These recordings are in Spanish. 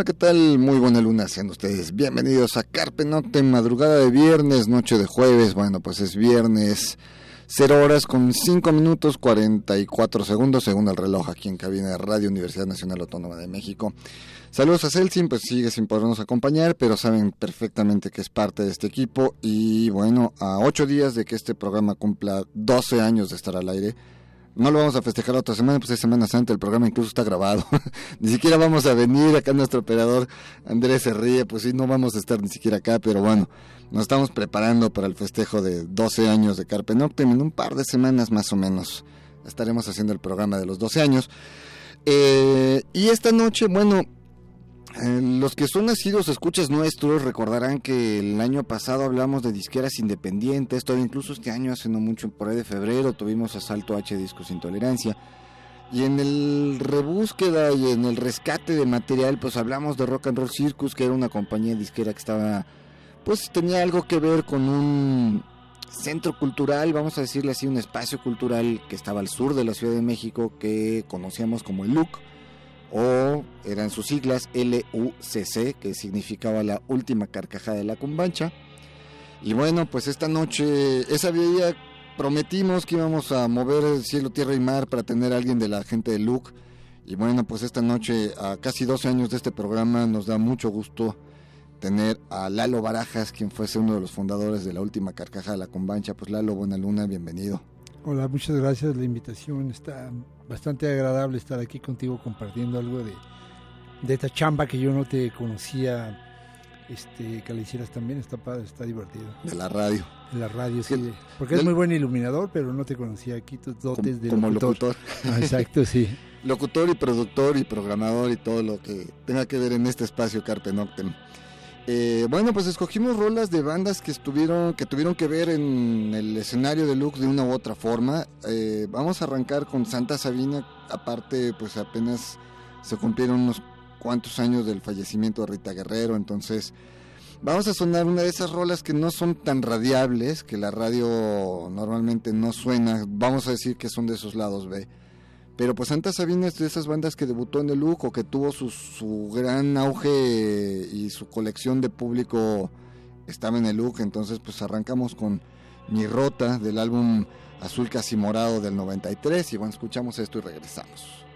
Hola, ¿qué tal? Muy buena luna, sean ustedes bienvenidos a Carpe Noctem, madrugada de viernes, noche de jueves. Bueno, pues es viernes, 0 horas con 5 minutos 44 segundos, según el reloj aquí en cabina de Radio Universidad Nacional Autónoma de México. Saludos a Celsin, pues sigue sin podernos acompañar, pero saben perfectamente que es parte de este equipo. Y bueno, a 8 días de que este programa cumpla 12 años de estar al aire, no lo vamos a festejar otra semana, pues es Semana Santa, el programa incluso está grabado. ni siquiera vamos a venir, acá nuestro operador Andrés se ríe, pues sí, no vamos a estar ni siquiera acá, pero bueno, nos estamos preparando para el festejo de 12 años de Carpe Noctem, en un par de semanas más o menos estaremos haciendo el programa de los 12 años. Eh, y esta noche, bueno, eh, los que son nacidos escuchas nuestros recordarán que el año pasado hablamos de disqueras independientes, todo incluso este año hace no mucho, por ahí de febrero, tuvimos Asalto H Discos Intolerancia. Y en el rebúsqueda y en el rescate de material, pues hablamos de Rock and Roll Circus, que era una compañía disquera que estaba, pues tenía algo que ver con un centro cultural, vamos a decirle así, un espacio cultural que estaba al sur de la Ciudad de México, que conocíamos como el LUC o eran sus siglas LUCC, que significaba la última carcajada de la cumbancha. Y bueno, pues esta noche, esa día prometimos que íbamos a mover el cielo, tierra y mar para tener a alguien de la gente de LUC. Y bueno, pues esta noche, a casi 12 años de este programa, nos da mucho gusto tener a Lalo Barajas, quien fuese uno de los fundadores de la última carcajada de la cumbancha. Pues Lalo, buena luna, bienvenido. Hola, muchas gracias. La invitación está bastante agradable estar aquí contigo compartiendo algo de, de esta chamba que yo no te conocía, este, que la hicieras también. Está padre, está divertido. De la radio. De la radio, sí. porque es muy buen iluminador, pero no te conocía aquí tus dotes como, de como locutor. locutor. Ah, exacto, sí. locutor y productor y programador y todo lo que tenga que ver en este espacio Carpe Noctem. Eh, bueno, pues escogimos rolas de bandas que estuvieron, que tuvieron que ver en el escenario de Lux de una u otra forma. Eh, vamos a arrancar con Santa Sabina, aparte, pues apenas se cumplieron unos cuantos años del fallecimiento de Rita Guerrero, entonces vamos a sonar una de esas rolas que no son tan radiables, que la radio normalmente no suena, vamos a decir que son de esos lados B. Pero pues Santa Sabina de esas bandas que debutó en el LUC o que tuvo su, su gran auge y su colección de público estaba en el LUC. Entonces pues arrancamos con Mi Rota del álbum Azul Casi Morado del 93 y bueno, escuchamos esto y regresamos.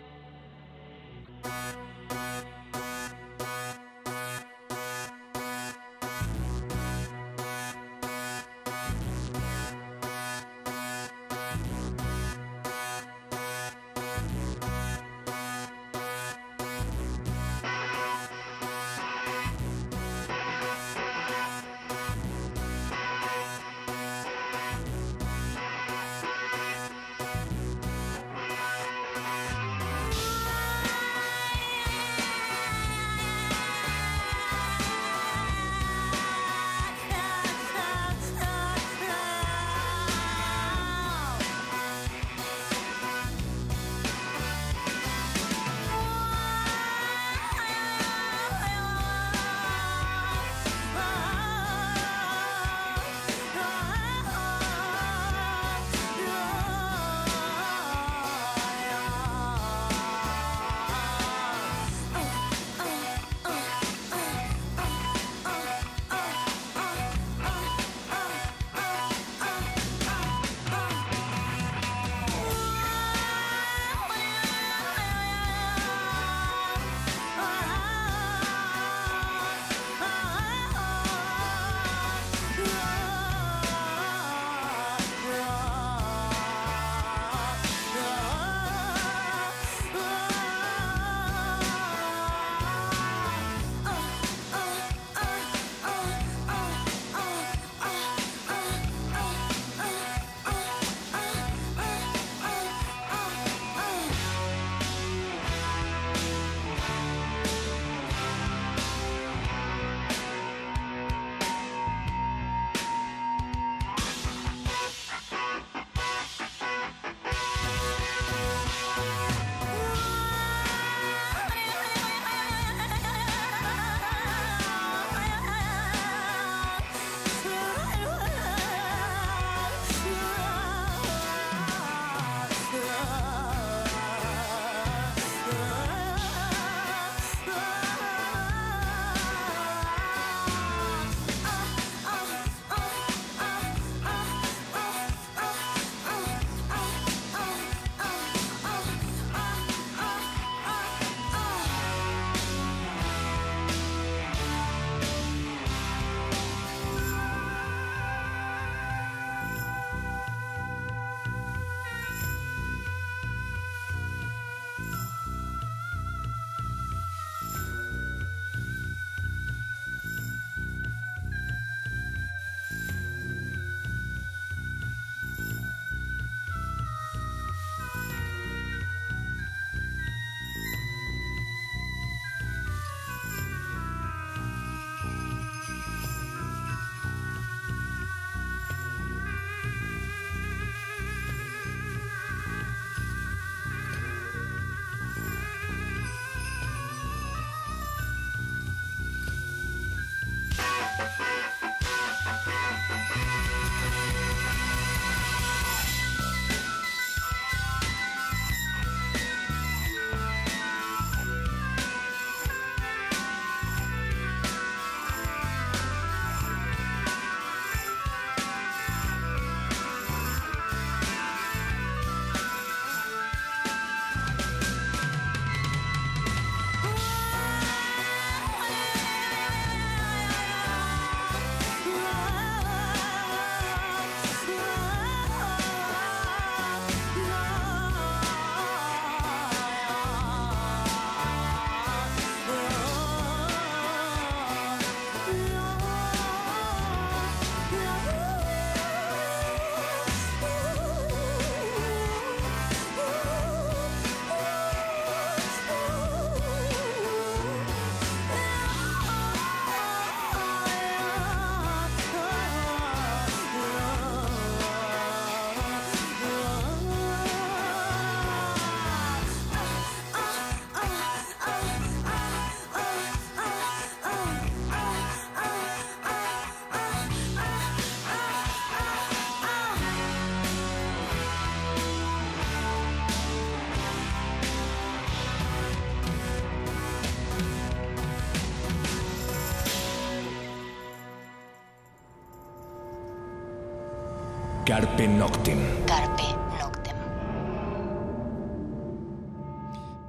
Carpe Noctem. Carpe Noctem.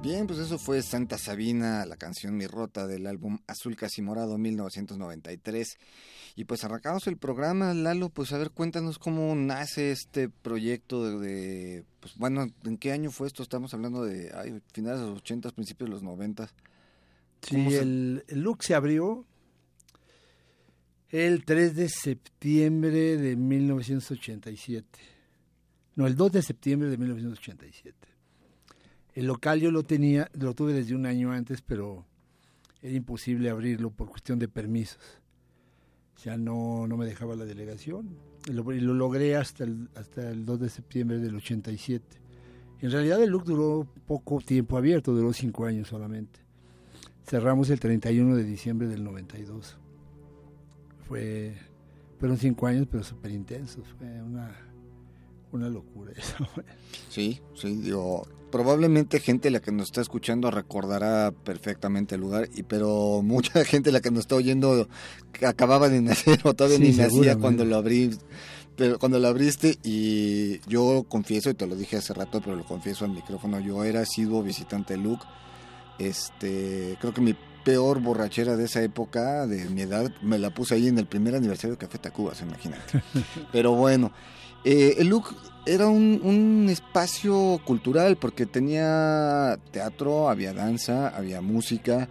Bien, pues eso fue Santa Sabina, la canción Mi Rota del álbum Azul Casi Morado 1993. Y pues arrancamos el programa, Lalo, pues a ver, cuéntanos cómo nace este proyecto de, pues bueno, ¿en qué año fue esto? Estamos hablando de ay, finales de los 80, principios de los 90. Sí, el, el look se abrió el 3 de septiembre de 1987. No, el 2 de septiembre de 1987. El local yo lo tenía, lo tuve desde un año antes, pero era imposible abrirlo por cuestión de permisos. Sea, no, no me dejaba la delegación. Y lo, y lo logré hasta el, hasta el 2 de septiembre del 87. En realidad el look duró poco tiempo abierto, duró cinco años solamente. Cerramos el 31 de diciembre del 92 fue fueron cinco años pero súper intensos fue una una locura eso sí sí digo probablemente gente la que nos está escuchando recordará perfectamente el lugar y pero mucha gente la que nos está oyendo acababa de nacer o todavía sí, ni nacía cuando lo abrí pero cuando lo abriste y yo confieso y te lo dije hace rato pero lo confieso al micrófono yo era sido visitante Luke este creo que mi peor borrachera de esa época, de mi edad, me la puse ahí en el primer aniversario de Café Tacuba, se imagínate. Pero bueno, eh, el look era un, un, espacio cultural porque tenía teatro, había danza, había música,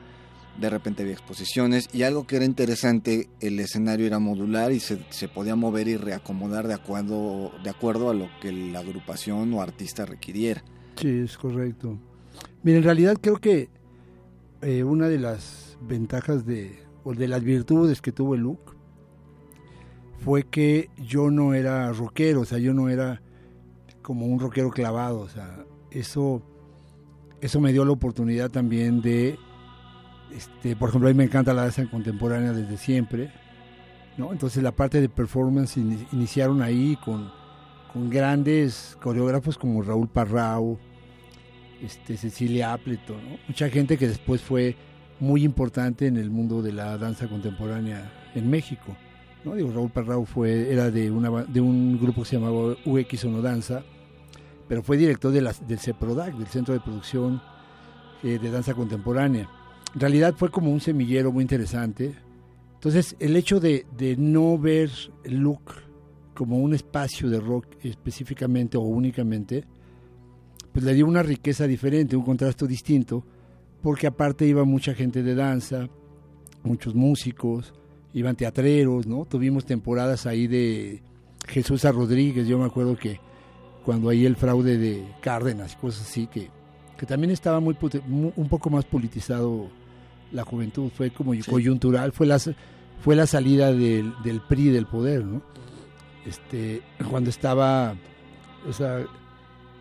de repente había exposiciones y algo que era interesante, el escenario era modular y se, se podía mover y reacomodar de acuerdo, de acuerdo a lo que la agrupación o artista requiriera. Sí, es correcto. Mira, en realidad creo que eh, una de las ventajas de, o de las virtudes que tuvo look fue que yo no era rockero, o sea, yo no era como un rockero clavado, o sea, eso, eso me dio la oportunidad también de, este, por ejemplo, a mí me encanta la danza contemporánea desde siempre, ¿no? Entonces la parte de performance in, iniciaron ahí con, con grandes coreógrafos como Raúl Parrao, este, Cecilia Appleton, ¿no? mucha gente que después fue muy importante en el mundo de la danza contemporánea en México. ¿no? Digo, Raúl Parrao fue, era de, una, de un grupo que se llamaba UX Danza, pero fue director de la, del CEPRODAC, del Centro de Producción eh, de Danza Contemporánea. En realidad fue como un semillero muy interesante. Entonces, el hecho de, de no ver el look como un espacio de rock específicamente o únicamente, pues le dio una riqueza diferente, un contraste distinto, porque aparte iba mucha gente de danza, muchos músicos, iban teatreros, ¿no? Tuvimos temporadas ahí de Jesús a Rodríguez, yo me acuerdo que cuando ahí el fraude de Cárdenas, cosas así, que, que también estaba muy, un poco más politizado la juventud, fue como sí. coyuntural, fue la, fue la salida del, del PRI del poder, ¿no? Este, cuando estaba, o sea,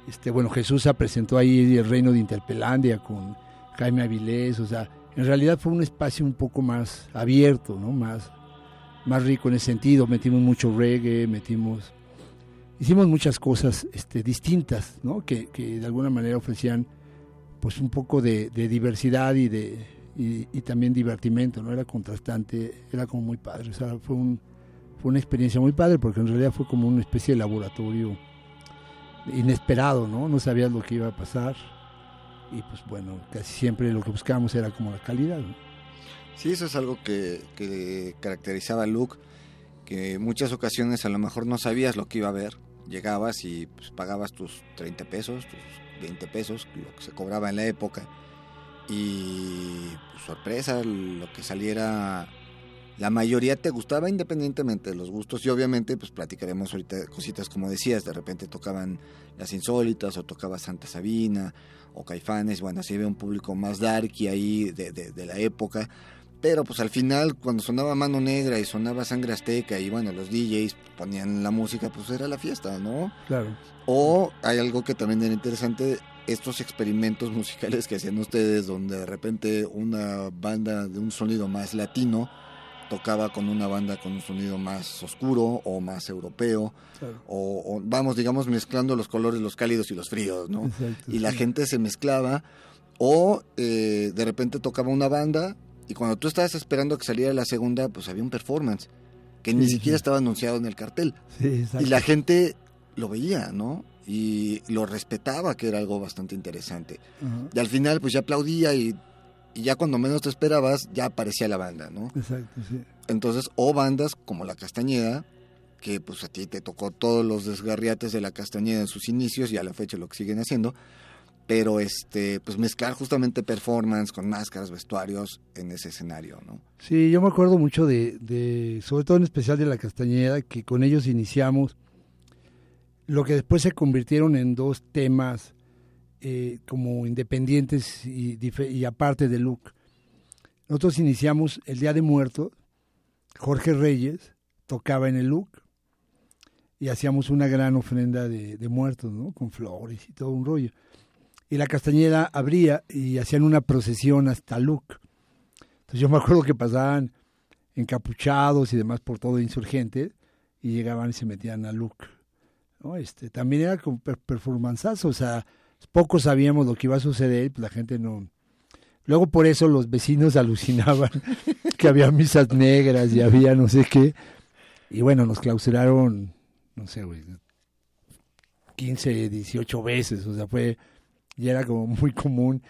este, bueno, Jesús se presentó ahí el reino de Interpelandia con Jaime Avilés, o sea, en realidad fue un espacio un poco más abierto, ¿no? Más, más rico en ese sentido, metimos mucho reggae, metimos, hicimos muchas cosas este, distintas, ¿no? Que, de alguna manera ofrecían pues un poco de, diversidad y de y, y, también divertimento, ¿no? Era contrastante, era como muy padre, o sea, fue, un, fue una experiencia muy padre porque en realidad fue como una especie de laboratorio inesperado, ¿no? No sabías lo que iba a pasar y pues bueno, casi siempre lo que buscábamos era como la calidad. Sí, eso es algo que, que caracterizaba a Luke, que muchas ocasiones a lo mejor no sabías lo que iba a ver, llegabas y pues, pagabas tus 30 pesos, tus 20 pesos, lo que se cobraba en la época, y pues, sorpresa, lo que saliera la mayoría te gustaba independientemente de los gustos y obviamente pues platicaremos ahorita cositas como decías, de repente tocaban las insólitas o tocaba Santa Sabina o Caifanes, bueno, así ve un público más darky ahí de, de, de, la época, pero pues al final cuando sonaba Mano Negra y sonaba Sangre Azteca y bueno, los DJs ponían la música, pues era la fiesta, ¿no? Claro. O hay algo que también era interesante, estos experimentos musicales que hacían ustedes donde de repente una banda de un sonido más latino, tocaba con una banda con un sonido más oscuro o más europeo, claro. o, o, vamos, digamos, mezclando los colores, los cálidos y los fríos, ¿no? Exacto, y la sí. gente se mezclaba, o eh, de repente tocaba una banda y cuando tú estabas esperando que saliera la segunda, pues había un performance. que ni siquiera sí. estaba anunciado en el cartel. Sí, exacto. Y la gente lo veía, ¿no? Y lo respetaba, que era algo bastante interesante. Y al final, pues ya aplaudía y, y ya cuando menos te esperabas, ya aparecía la banda, ¿no? Exacto, sí. Entonces, o bandas como La Castañeda, que pues a ti te tocó todos los desgarriates de La Castañeda en sus inicios y a la fecha lo que siguen haciendo, pero este, pues mezclar justamente performance con máscaras, vestuarios en ese escenario, ¿no? Sí, yo me acuerdo mucho de, de, sobre todo en especial de la Castañeda, que con ellos iniciamos lo que después se convirtieron en dos temas eh, como independientes y, aparte de Luke. Nosotros iniciamos el Día de Muertos, Jorge Reyes tocaba en el Luke y hacíamos una gran ofrenda de, muertos, ¿no? Con flores y todo un rollo. Y la Castañeda abría y hacían una procesión hasta Luke. Entonces yo me acuerdo que pasaban encapuchados y demás por todo insurgente y llegaban y se metían a Luke. ¿no? Este, también era como per performanzazo, o sea, poco sabíamos lo que iba a suceder, pues la gente no... Luego por eso los vecinos alucinaban que había misas negras y había no sé qué. Y bueno, nos clausuraron, no sé, güey, 15, 18 veces, o sea, fue, ya era como muy común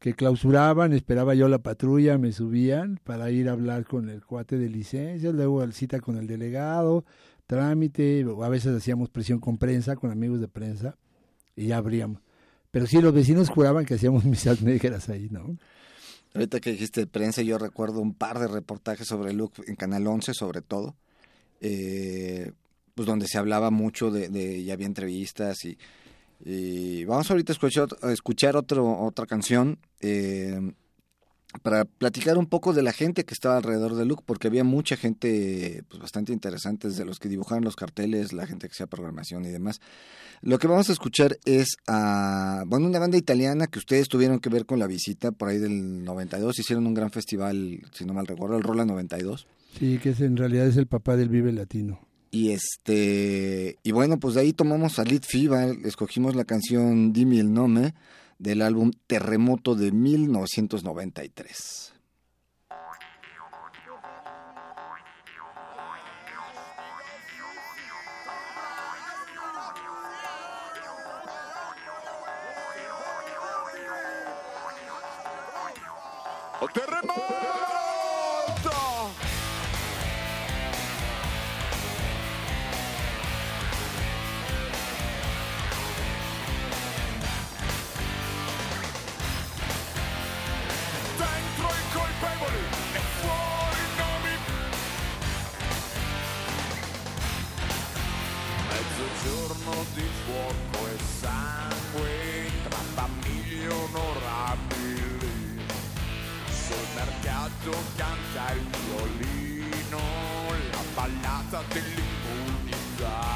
que clausuraban, esperaba yo la patrulla, me subían para ir a hablar con el cuate de licencias, luego cita con el delegado, trámite, a veces hacíamos presión con prensa, con amigos de prensa, y ya abríamos. Pero sí, los vecinos juraban que hacíamos misas negras ahí, ¿no? Ahorita que dijiste prensa, yo recuerdo un par de reportajes sobre Luke en Canal 11, sobre todo, eh, pues donde se hablaba mucho de, de y había entrevistas y, y vamos ahorita a escuchar, escuchar otro, otra canción eh, para platicar un poco de la gente que estaba alrededor de Luke, porque había mucha gente pues, bastante interesante, desde los que dibujaban los carteles, la gente que hacía programación y demás. Lo que vamos a escuchar es a, bueno, una banda italiana que ustedes tuvieron que ver con la visita por ahí del 92, hicieron un gran festival, si no mal recuerdo, el Rola 92. Sí, que es, en realidad es el papá del Vive Latino. Y este y bueno, pues de ahí tomamos a Lead Fever, escogimos la canción Dime el Nome del álbum Terremoto de 1993. ¡Terremoto! Di fuoco e sangue tra famiglie onorabili. Sul mercato canta il violino, la ballata dell'immunità.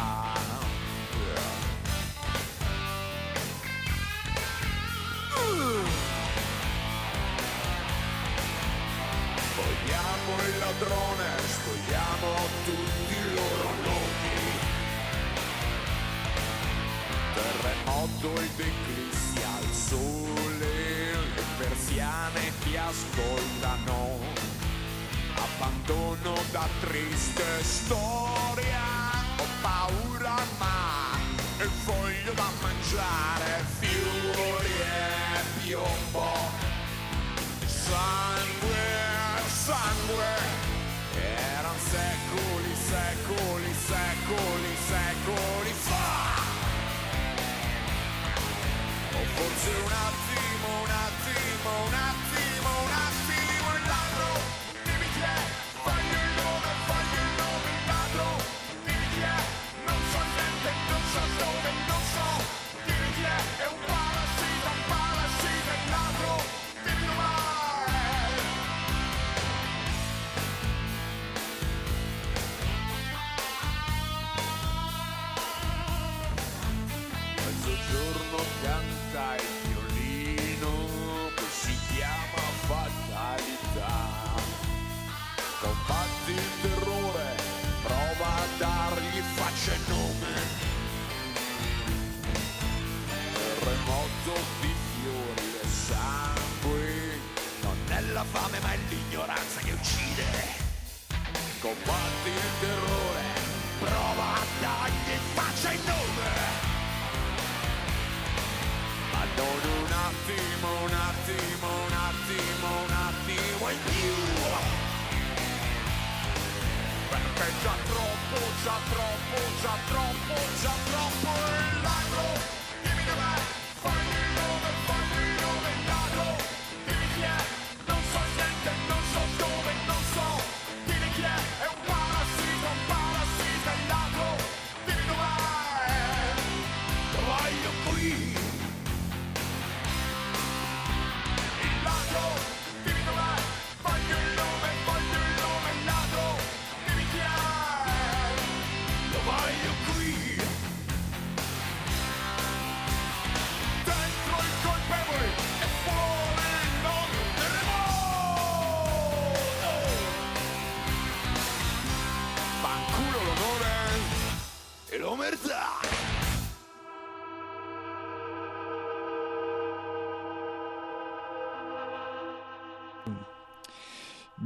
Vogliamo il ladrone, spogliamo tutti Terremoto ed eclissi al sole, le persiane ti ascoltano. Abbandono da triste storia, ho paura ma il foglio da mangiare, fiori e piombo. Sangue, sangue, erano secoli, secoli, secoli, secoli forse un attimo, un attimo, un attimo,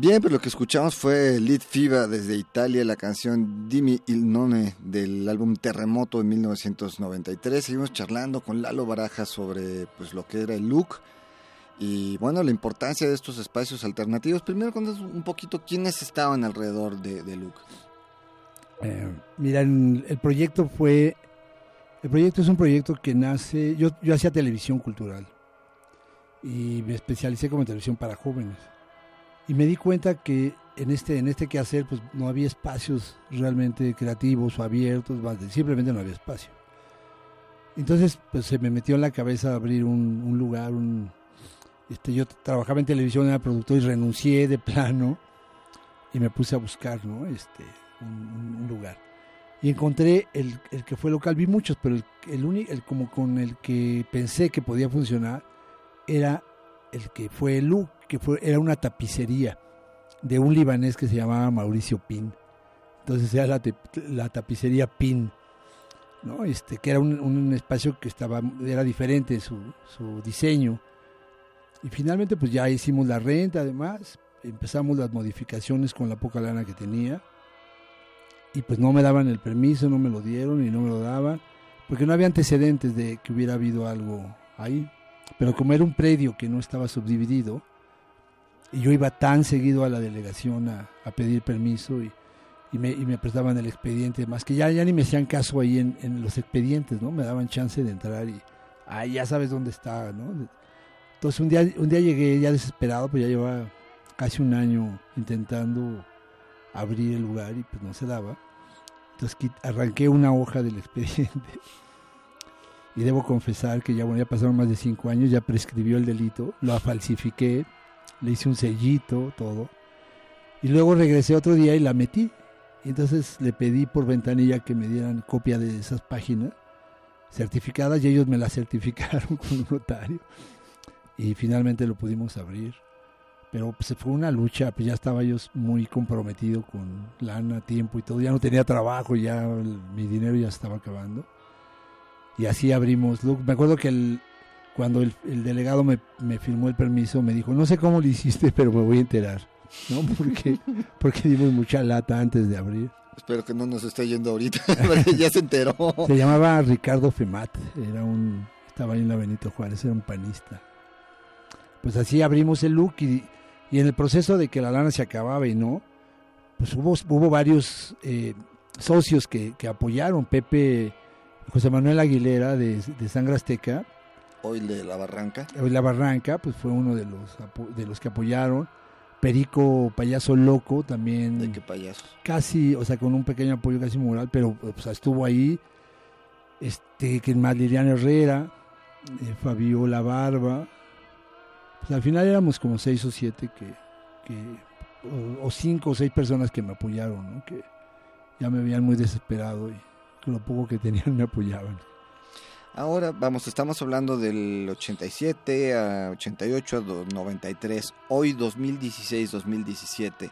Bien, pues lo que escuchamos fue Lead Fiva desde Italia, la canción Dimmi il nome del álbum Terremoto de 1993. Seguimos charlando con Lalo Baraja sobre pues lo que era el look y bueno, la importancia de estos espacios alternativos. Primero cuéntanos un poquito quiénes estaban alrededor de, de Look. Eh, mira, el proyecto fue. El proyecto es un proyecto que nace. Yo, yo hacía televisión cultural y me especialicé como televisión para jóvenes. Y me di cuenta que en este, en este quehacer pues, no había espacios realmente creativos o abiertos, simplemente no había espacio. Entonces pues, se me metió en la cabeza abrir un, un lugar. Un, este, yo trabajaba en televisión, era productor y renuncié de plano y me puse a buscar ¿no? este, un, un- lugar. Y encontré el, el que fue local, vi muchos, pero el, el, uni- el como con el que pensé que podía funcionar era el que fue el look, que fue, era una tapicería de un libanés que se llamaba Mauricio Pin. Entonces era la, la tapicería Pin, ¿no? este, que era un, un espacio que estaba, era diferente su, su diseño. Y finalmente pues ya hicimos la renta además, empezamos las modificaciones con la poca lana que tenía y pues no me daban el permiso, no me lo dieron y no me lo daban, porque no había antecedentes de que hubiera habido algo ahí. Pero como era un predio que no estaba subdividido, y yo iba tan seguido a la delegación a, a pedir permiso y, y me, y me prestaban el expediente, más que ya, ya ni me hacían caso ahí en, en los expedientes, ¿no? Me daban chance de entrar y, ay, ya sabes dónde está, ¿no? Entonces un día, un día llegué ya desesperado, pues ya llevaba casi un año intentando abrir el lugar y pues no se daba. Entonces arranqué una hoja del expediente y debo confesar que ya, bueno, ya pasaron más de cinco años, ya prescribió el delito, lo falsifiqué, le hice un sellito, todo. Y luego regresé otro día y la metí. Y entonces le pedí por ventanilla que me dieran copia de esas páginas certificadas y ellos me las certificaron con un notario. Y finalmente lo pudimos abrir. Pero pues fue una lucha, pues ya estaba yo muy comprometido con lana, tiempo y todo. Ya no tenía trabajo, ya mi dinero ya estaba acabando. Y así abrimos Look. Me acuerdo que el, cuando el, el delegado me, me firmó el permiso, me dijo, no sé cómo lo hiciste, pero me voy a enterar. ¿No? Porque, porque dimos mucha lata antes de abrir. Espero que no nos esté yendo ahorita, porque ya se enteró. Se llamaba Ricardo Femat, era un, estaba ahí en la Benito Juárez, era un panista. Pues así abrimos el look y, y en el proceso de que la lana se acababa y no, pues hubo, hubo varios eh, socios que, que apoyaron. Pepe, José Manuel Aguilera de, de Sangre Azteca, Hoy de la barranca. hoy La Barranca, pues fue uno de los, de los que apoyaron. Perico Payaso Loco también De qué payasos. casi, o sea, con un pequeño apoyo casi moral, pero sea, estuvo ahí. Este, que más Liliana Herrera, eh, Fabiola Barba. Pues al final éramos como seis o siete que, que o, o cinco o seis personas que me apoyaron, ¿no? Que ya me veían muy desesperado y con lo poco que tenían me apoyaban. Ahora, vamos, estamos hablando del 87 a 88 a do- 93. Hoy 2016, 2017.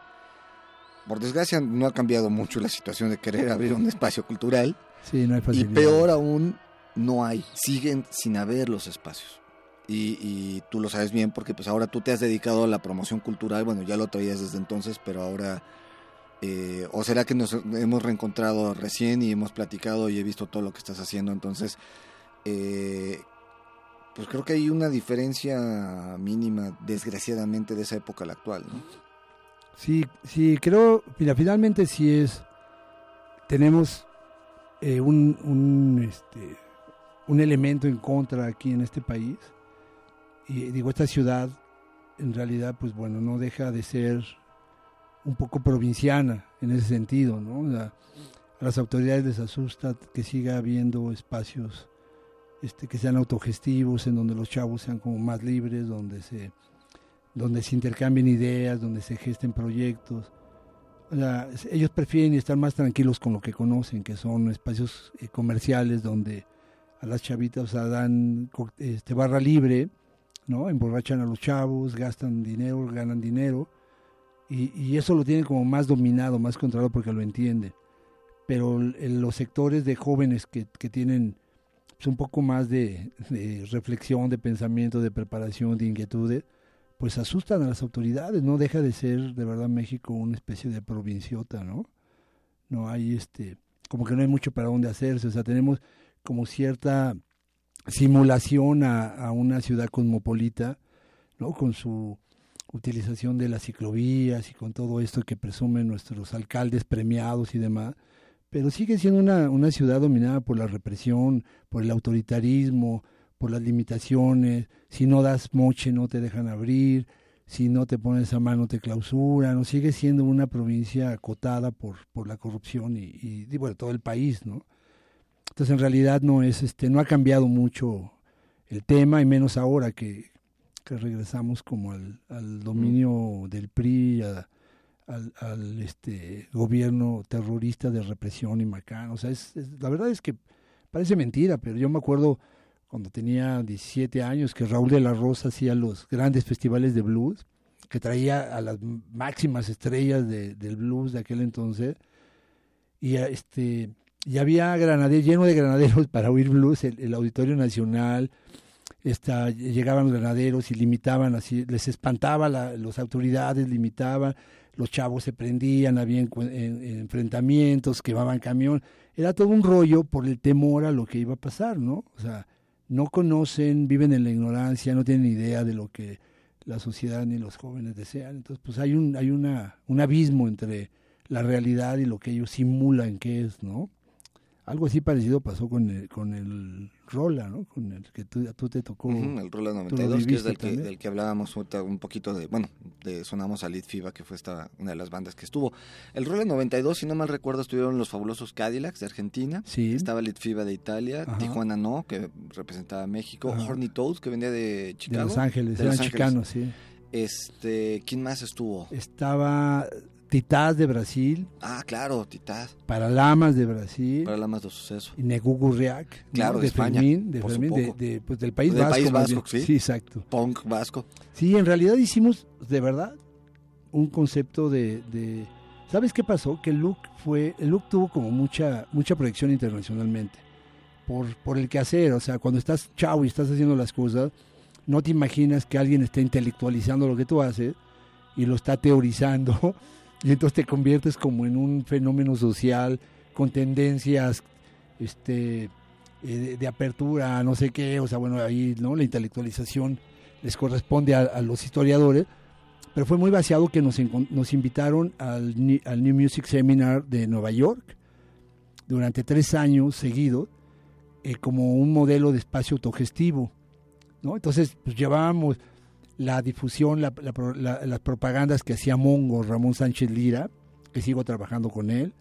Por desgracia no ha cambiado mucho la situación de querer abrir un espacio cultural. Sí, no hay Y facilidad. peor aún, no hay. Siguen sin haber los espacios. Y, y tú lo sabes bien porque pues ahora tú te has dedicado a la promoción cultural. Bueno, ya lo traías desde entonces, pero ahora Eh, ¿O será que nos hemos reencontrado recién y hemos platicado y he visto todo lo que estás haciendo? Entonces, eh, pues creo que hay una diferencia mínima, desgraciadamente, de esa época a la actual, ¿no? Sí, sí, creo, mira, finalmente sí es, tenemos eh, un, un, este, un elemento en contra aquí en este país. Y digo, esta ciudad, en realidad, pues bueno, no deja de ser un poco provinciana en ese sentido, ¿no? A las autoridades les asusta que siga habiendo espacios este, que sean autogestivos, en donde los chavos sean como más libres, donde se, donde se intercambien ideas, donde se gesten proyectos. O sea, ellos prefieren estar más tranquilos con lo que conocen, que son espacios eh, comerciales donde a las chavitas dan este, barra libre, ¿no? Emborrachan a los chavos, gastan dinero, ganan dinero, y, y eso lo tienen como más dominado, más controlado porque lo entienden. Pero el- los sectores de jóvenes que, que tienen pues, un poco más de, de reflexión, de pensamiento, de preparación, de inquietudes, pues asustan a las autoridades. No deja de ser, de verdad, México una especie de provinciota, ¿no? No hay este, como que no hay mucho para dónde hacerse. O sea, tenemos como cierta simulación a, a una ciudad cosmopolita, ¿no? Con su utilización de las ciclovías y con todo esto que presumen nuestros alcaldes premiados y demás, pero sigue siendo una, una ciudad dominada por la represión, por el autoritarismo, por las limitaciones, si no das moche no te dejan abrir, si no te pones a mano te clausuran, ¿no? sigue siendo una provincia acotada por, por la corrupción y, y, y, bueno, todo el país, ¿no? Entonces en realidad no es, este, no ha cambiado mucho el tema, y menos ahora que, que regresamos como al, al dominio del PRI, a- al, al, este gobierno terrorista de represión y macán. O sea, es, es- la verdad es que parece mentira, pero yo me acuerdo cuando tenía 17 años que Raúl de la Rosa hacía los grandes festivales de blues, que traía a las máximas estrellas de- del blues de aquel entonces, y este y había granaderos, lleno de granaderos para oír blues, el, el Auditorio Nacional, llegaban los granaderos y limitaban así, les espantaba la, las autoridades, limitaban, los chavos se prendían, había en- enfrentamientos, quemaban camión, era todo un rollo por el temor a lo que iba a pasar, ¿no? O sea, no conocen, viven en la ignorancia, no tienen idea de lo que la sociedad ni los jóvenes desean, entonces pues hay un, hay una, un abismo entre la realidad y lo que ellos simulan que es, ¿no? Algo así parecido pasó con el, con el Rola, ¿no? Con el que tú, te tocó. Ujú, el Rola tú lo 92, que es del que, del que hablábamos un poquito de, bueno, de, sonamos a Lead Fiba, que fue esta, una de las bandas que estuvo. El Rola 92, si no mal recuerdo, estuvieron los fabulosos Cadillacs de Argentina. Sí. Estaba Lead Fiba de Italia, Ajá. Tijuana No, que representaba México, Ajá. Horny Toads, que venía de de Chicago. Los Ángeles, de eran Los Ángeles. chicanos, sí. Este, ¿quién más estuvo? Estaba Titás de Brasil, Ah, claro, Titás, Paralamas de Brasil, para la más de suceso. y Negugurriac, ¿no? Claro, de de España, Fermín, de, Fermín de, de, pues, del País Del Vasco. País más Vasco, bien. sí. exacto. Punk vasco. Sí, en realidad hicimos, de verdad, un concepto de, de- ¿Sabes qué pasó? Que el look fue... El look tuvo como mucha, mucha proyección internacionalmente. Por, por el quehacer, o sea, cuando estás chavo y estás haciendo las cosas, no te imaginas que alguien esté intelectualizando lo que tú haces y lo está teorizando y entonces te conviertes como en un fenómeno social con tendencias este eh, de, de apertura, no sé qué, o sea, bueno, ahí no la intelectualización les corresponde a, a los historiadores, pero fue muy vaciado que nos, nos invitaron al, al New Music Seminar de Nueva York durante tres años seguidos eh, como un modelo de espacio autogestivo. ¿no? Entonces, pues llevábamos la difusión, las propagandas que hacía Mongo, Ramón Sánchez Lira, que sigo trabajando con él.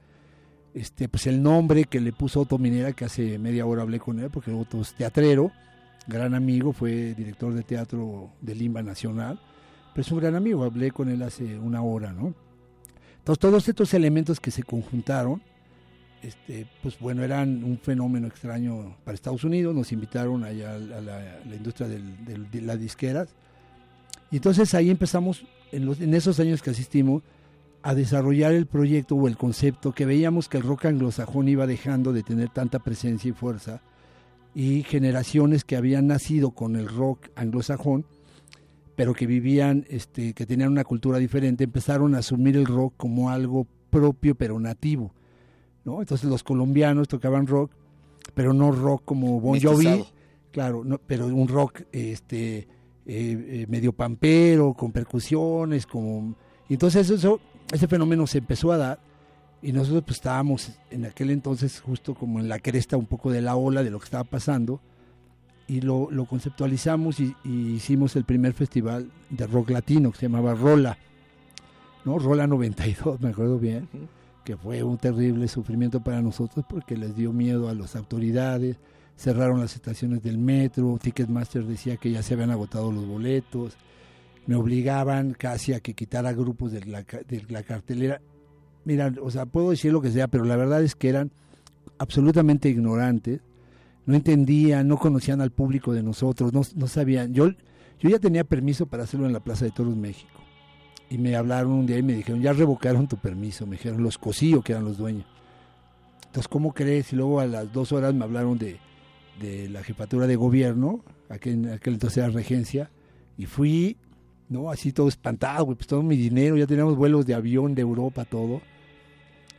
Este, pues el nombre que le puso Otto Minera, que hace media hora hablé con él, porque Otto es teatrero, gran amigo, fue director de teatro del Limba Nacional, pero es un gran amigo, hablé con él hace una hora, ¿no? Entonces todos estos elementos que se conjuntaron, este, pues bueno, eran un fenómeno extraño para Estados Unidos, nos invitaron allá a la, industria de las disqueras, y entonces ahí empezamos, en, los, en esos años que asistimos, a desarrollar el proyecto o el concepto que veíamos que el rock anglosajón iba dejando de tener tanta presencia y fuerza, y generaciones que habían nacido con el rock anglosajón, pero que vivían, este, que tenían una cultura diferente, empezaron a asumir el rock como algo propio pero nativo, ¿no? Entonces los colombianos tocaban rock, pero no rock como Bon Jovi, claro, no, pero un rock este eh, eh, medio pampero, con percusiones, como y entonces eso, ese fenómeno se empezó a dar y nosotros pues estábamos en aquel entonces justo como en la cresta un poco de la ola de lo que estaba pasando y lo, lo conceptualizamos y, y hicimos el primer festival de rock latino que se llamaba Rola, ¿no? Rola 92, me acuerdo bien, que fue un terrible sufrimiento para nosotros porque les dio miedo a las autoridades, cerraron las estaciones del metro, Ticketmaster decía que ya se habían agotado los boletos, me obligaban casi a que quitara grupos de la, cartelera. Mira, o sea, puedo decir lo que sea, pero la verdad es que eran absolutamente ignorantes, no entendían, no conocían al público de nosotros, no, no sabían. Yo, yo ya tenía permiso para hacerlo en la Plaza de Toros México. Y me hablaron un día y me dijeron, ya revocaron tu permiso, me dijeron los Cosío, que eran los dueños. Entonces, ¿cómo crees? Y luego a las dos horas me hablaron de, de la jefatura de gobierno, aquel, en aquel entonces era regencia, y fui, ¿no? Así todo espantado, güey, pues todo mi dinero, ya teníamos vuelos de avión de Europa, todo.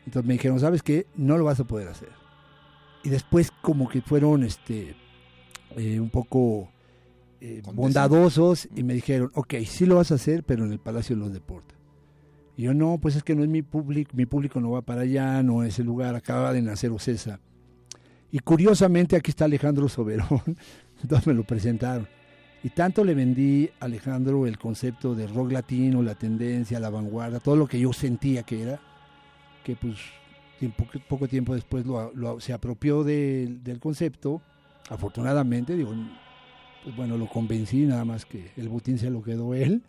Entonces me dijeron, ¿sabes qué? No lo vas a poder hacer. Y después como que fueron este eh, un poco eh, bondadosos y me dijeron, ok, sí lo vas a hacer, pero en el Palacio de los Deportes. Y yo, no, pues es que no es mi público, mi público no va para allá, no es el lugar, acaba de nacer Ocesa. Y curiosamente aquí está Alejandro Soberón, entonces me lo presentaron. Y tanto le vendí a Alejandro el concepto de rock latino, la tendencia, la vanguardia, todo lo que yo sentía que era, que pues poco, poco tiempo después lo, lo- se apropió del- del concepto, afortunadamente, digo, pues bueno, lo convencí, nada más que el botín se lo quedó él,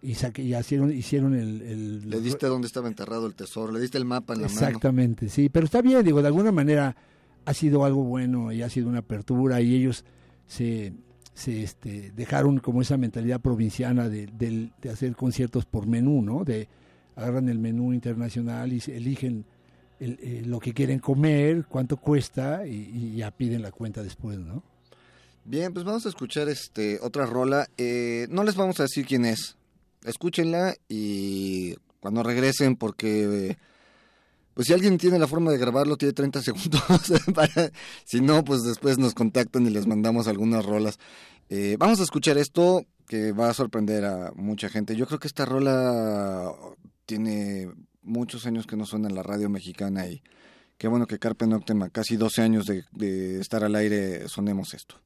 y, saqué, y hicieron, hicieron el, el- Le diste dónde estaba enterrado el tesoro, le diste el mapa en la mano. Exactamente, sí, pero está bien, digo, de alguna manera ha sido algo bueno y ha sido una apertura y ellos se, se este, dejaron como esa mentalidad provinciana de, del- de hacer conciertos por menú, ¿no? De agarran el menú internacional y eligen el- eh, lo que quieren comer, cuánto cuesta y, y ya piden la cuenta después, ¿no? Bien, pues vamos a escuchar este otra rola. Eh, no les vamos a decir quién es. Escúchenla y cuando regresen, porque eh, pues si alguien tiene la forma de grabarlo, tiene 30 segundos. para, si no, pues después nos contactan y les mandamos algunas rolas. Eh, vamos a escuchar esto que va a sorprender a mucha gente. Yo creo que esta rola tiene muchos años que no suena en la radio mexicana y qué bueno que Carpe Noctem casi 12 años de estar al aire sonemos esto.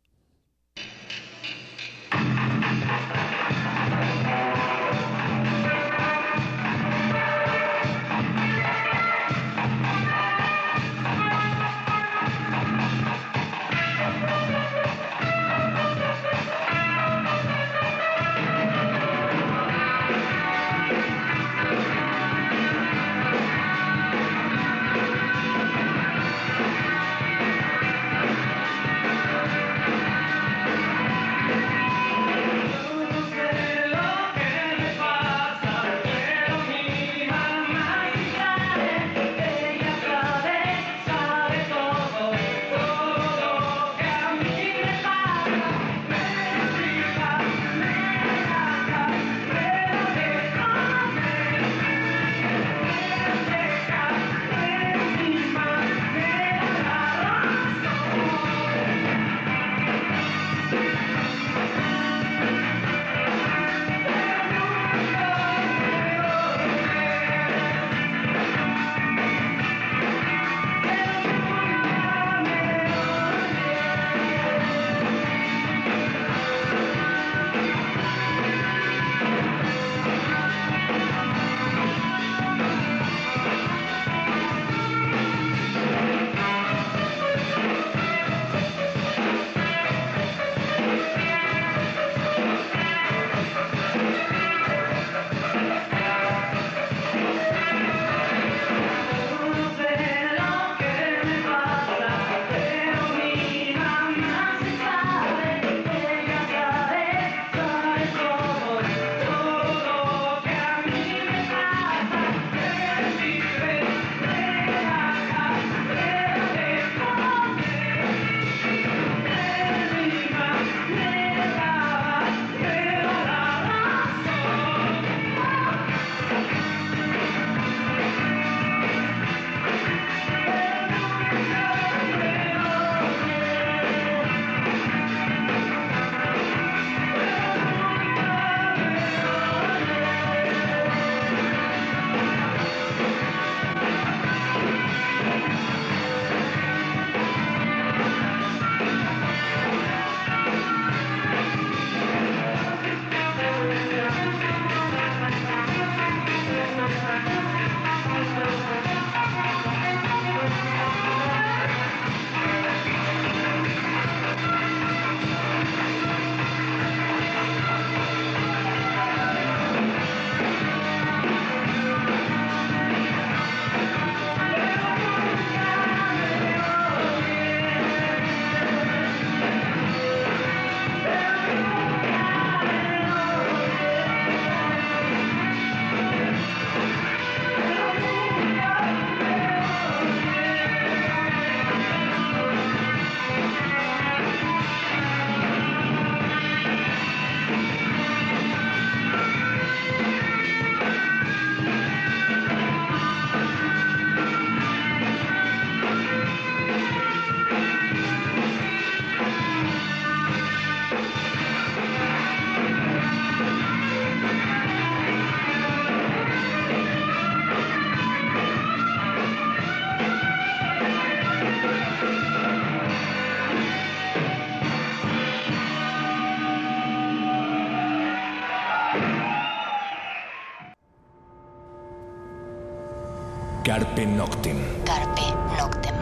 Carpe Noctem. Carpe Noctem.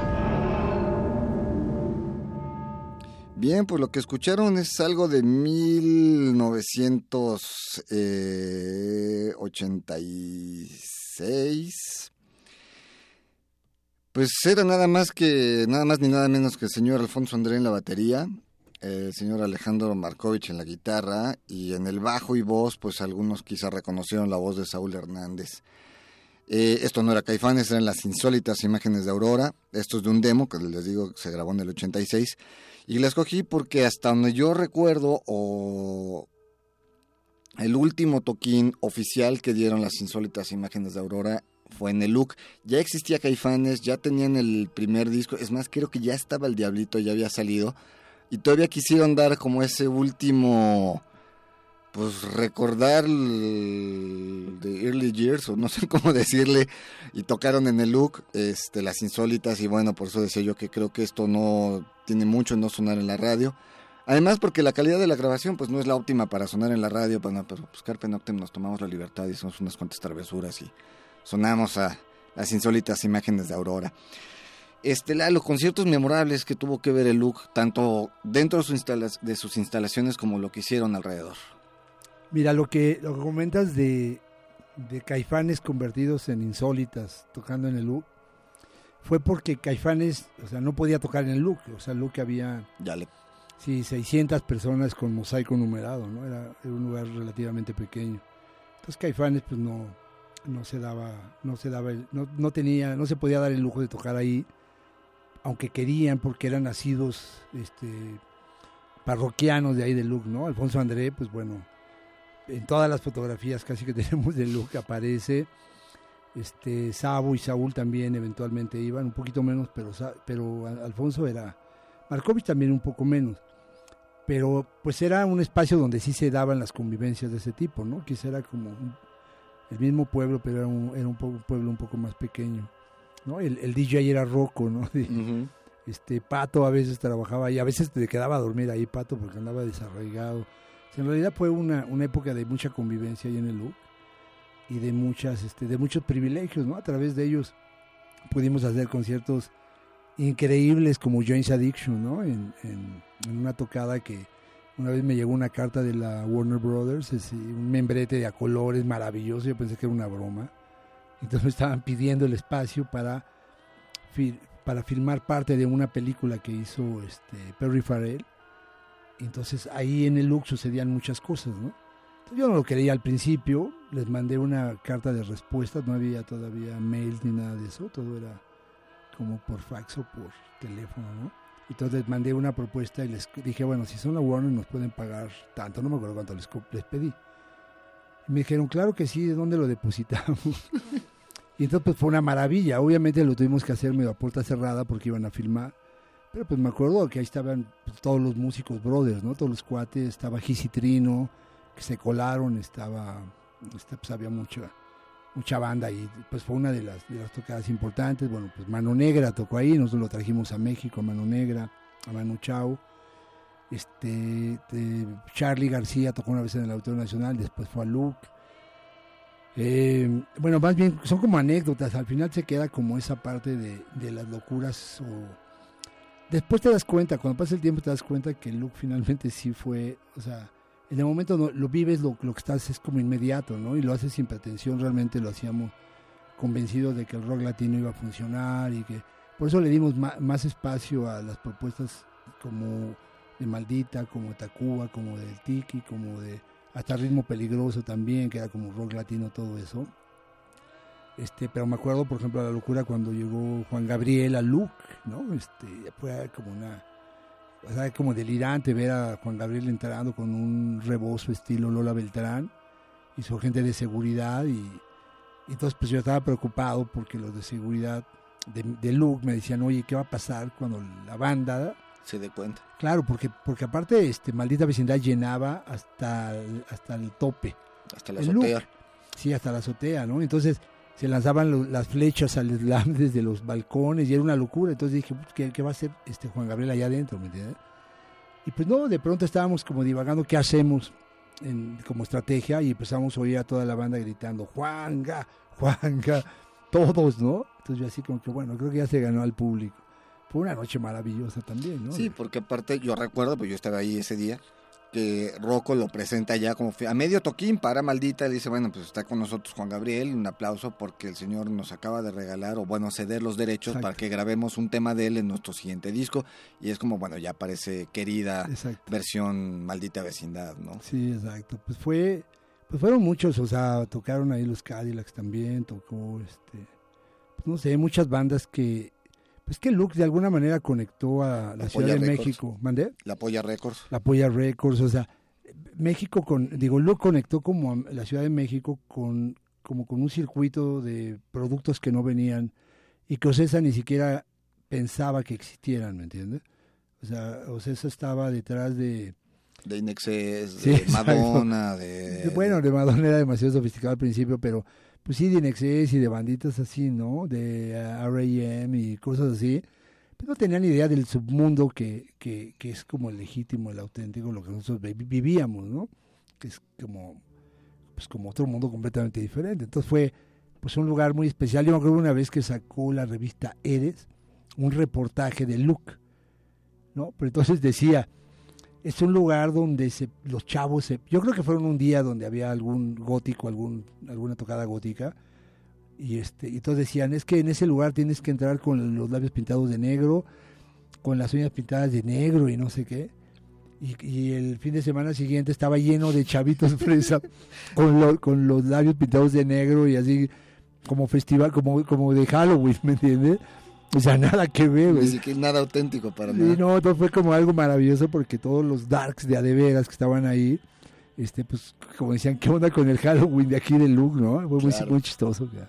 Bien, pues lo que escucharon es algo de eh, 1986. Pues era nada más que, nada más ni nada menos que el señor Alfonso André en la batería, el señor Alejandro Markovich en la guitarra y en el bajo y voz, pues algunos quizá reconocieron la voz de Saúl Hernández. Eh, esto no era Caifanes, eran las insólitas imágenes de Aurora. Esto es de un demo que les digo que se grabó en el 86. Y la escogí porque hasta donde yo recuerdo, o el último toquín oficial que dieron las insólitas imágenes de Aurora fue en el look. Ya existía Caifanes, ya tenían el primer disco. Es más, creo que ya estaba el Diablito, ya había salido. Y todavía quisieron dar como ese último pues recordar el- de Early Years o no sé cómo decirle y tocaron en el look este las insólitas y bueno por eso decía yo que creo que esto no tiene mucho en no sonar en la radio además porque la calidad de la grabación pues no es la óptima para sonar en la radio pero pues Carpe Noctem nos tomamos la libertad y hicimos unas cuantas travesuras y sonamos a las insólitas imágenes de Aurora este, los conciertos memorables que tuvo que ver el look, tanto dentro de sus instalaciones como lo que hicieron alrededor. Mira, lo que, lo que comentas de, de Caifanes convertidos en insólitas tocando en el look fue porque Caifanes, o sea, no podía tocar en el look, o sea, el look había, Ya le sí, 600 personas con mosaico numerado, ¿no? Era, era un lugar relativamente pequeño. Entonces Caifanes, pues no, no se daba, no se daba, el- no, no tenía, no se podía dar el lujo de tocar ahí, aunque querían, porque eran nacidos, este, parroquianos de ahí de Luc, ¿no? Alfonso André, pues bueno, en todas las fotografías casi que tenemos de Luc aparece. Este, Sabo y Saúl también eventualmente iban, un poquito menos, pero, pero Al- Alfonso era, Markovich también un poco menos. Pero pues era un espacio donde sí se daban las convivencias de ese tipo, ¿no? Quizá era como un- el mismo pueblo, pero era un, era un po- pueblo un poco más pequeño, ¿no? El, el DJ era Rocco, ¿no? De- este Pato a veces trabajaba ahí, a veces te quedaba a dormir ahí Pato porque andaba desarraigado. En realidad fue una, una época de mucha convivencia ahí en el LUC y de muchas este de muchos privilegios, ¿no? A través de ellos pudimos hacer conciertos increíbles como Jones Addiction, ¿no? En, en- una tocada que una vez me llegó una carta de la Warner Brothers, un membrete de a colores maravilloso, yo pensé que era una broma. Entonces me estaban pidiendo el espacio para para filmar parte de una película que hizo este Perry Farrell. Entonces ahí en el look sucedían muchas cosas, ¿no? Yo no lo quería al principio, les mandé una carta de respuesta, no había todavía mails ni nada de eso, todo era como por fax o por teléfono, ¿no? Entonces les mandé una propuesta y les dije, bueno, si son la Warner nos pueden pagar tanto, no me acuerdo cuánto les, les pedí. Me dijeron, claro que sí, ¿de dónde lo depositamos? Y entonces pues fue una maravilla. Obviamente lo tuvimos que hacer medio a puerta cerrada porque iban a filmar. Pero pues me acuerdo que ahí estaban pues, todos los músicos brothers, ¿no? Todos los cuates. Estaba Gis y Trino, que se colaron. Estaba, este, pues había mucha, mucha banda y pues fue una de las, de las tocadas importantes. Bueno, pues Mano Negra tocó ahí. Nosotros lo trajimos a México, a Mano Negra, a Manu Chao. Este, Charlie García tocó una vez en el Auditorio Nacional, después fue a Luke. Eh, bueno, más bien son como anécdotas, al final se queda como esa parte de, de las locuras o... Después te das cuenta, cuando pasa el tiempo te das cuenta que Luke finalmente sí fue, o sea, en el momento no, lo vives, lo, lo que estás es como inmediato, ¿no? Y lo haces sin pretensión, realmente lo hacíamos convencidos de que el rock latino iba a funcionar y que por eso le dimos más espacio a las propuestas como de Maldita, como de Tacuba, como del Tiki, como de hasta Ritmo Peligroso también, que era como rock latino, todo eso. Este, pero me acuerdo, por ejemplo, la locura cuando llegó Juan Gabriel a Luke, ¿no? Este, fue como una, o sea, como delirante ver a Juan Gabriel entrando con un rebozo estilo Lola Beltrán y su gente de seguridad y, y entonces pues yo estaba preocupado porque los de seguridad de, de Luke me decían, oye, ¿qué va a pasar cuando la banda se dé cuenta. Claro, porque, porque aparte, este, maldita vecindad llenaba hasta el, hasta el tope. Hasta la azotea. Sí, hasta la azotea, ¿no? Entonces se lanzaban lo- las flechas al slam desde los balcones y era una locura. Entonces dije, "Put, ¿qué, qué va a hacer este Juan Gabriel allá adentro? ¿Me entiendes? Y pues no, de pronto estábamos como divagando qué hacemos en- como estrategia y empezamos a oír a toda la banda gritando, Juanga, Juanga, todos, ¿no? Entonces yo así como que, bueno, creo que ya se ganó al público. Fue una noche maravillosa también, ¿no? Sí, porque aparte yo recuerdo, pues yo estaba ahí ese día, que Rocco lo presenta ya como a medio toquín para maldita, le dice, bueno, pues está con nosotros Juan Gabriel, un aplauso porque el señor nos acaba de regalar o bueno, ceder los derechos Exacto. para que grabemos un tema de él en nuestro siguiente disco y es como, bueno, ya parece querida Exacto. versión maldita vecindad, ¿no? Sí, exacto. Pues fue, pues fueron muchos, o sea, tocaron ahí los Cadillacs también, tocó, este, pues no sé, muchas bandas que, pues que Luke de alguna manera conectó a la La Ciudad de Records. México, ¿mandé? La Polla Records. La Polla Records, o sea, México con, digo, Luke conectó como a la Ciudad de México con, como con un circuito de productos que no venían y que Ocesa ni siquiera pensaba que existieran, ¿me entiendes? O sea, Ocesa estaba detrás de, de Inexes, de. Madonna, de- bueno, de Madonna era demasiado sofisticado al principio, pero pues sí, de Inexcess y de banditas así, ¿no? De eh, R.A.M. y cosas así. Pero no tenían idea del submundo que, que, que es como el legítimo, el auténtico, lo que nosotros vi- vivíamos, ¿no? Que es como, pues como otro mundo completamente diferente. Entonces fue pues un lugar muy especial. Yo me acuerdo una vez que sacó la revista Eres un reportaje de Luke, ¿no? Pero entonces decía, es un lugar donde se, los chavos se, yo creo que fueron un día donde había algún gótico, algún, alguna tocada gótica, y este, y entonces decían, es que en ese lugar tienes que entrar con los labios pintados de negro, con las uñas pintadas de negro y no sé qué. Y, y el fin de semana siguiente estaba lleno de chavitos fresa con, lo- con los labios pintados de negro y así como festival, como, como de Halloween, ¿me entiendes? O sea, nada que ver, Ni güey. siquiera nada auténtico para Sí, nada. no, entonces fue como algo maravilloso porque todos los darks de adeveras que estaban ahí, este, pues, como decían, ¿qué onda con el Halloween de aquí de Luke, no? Fue muy, Claro. muy chistoso. ya.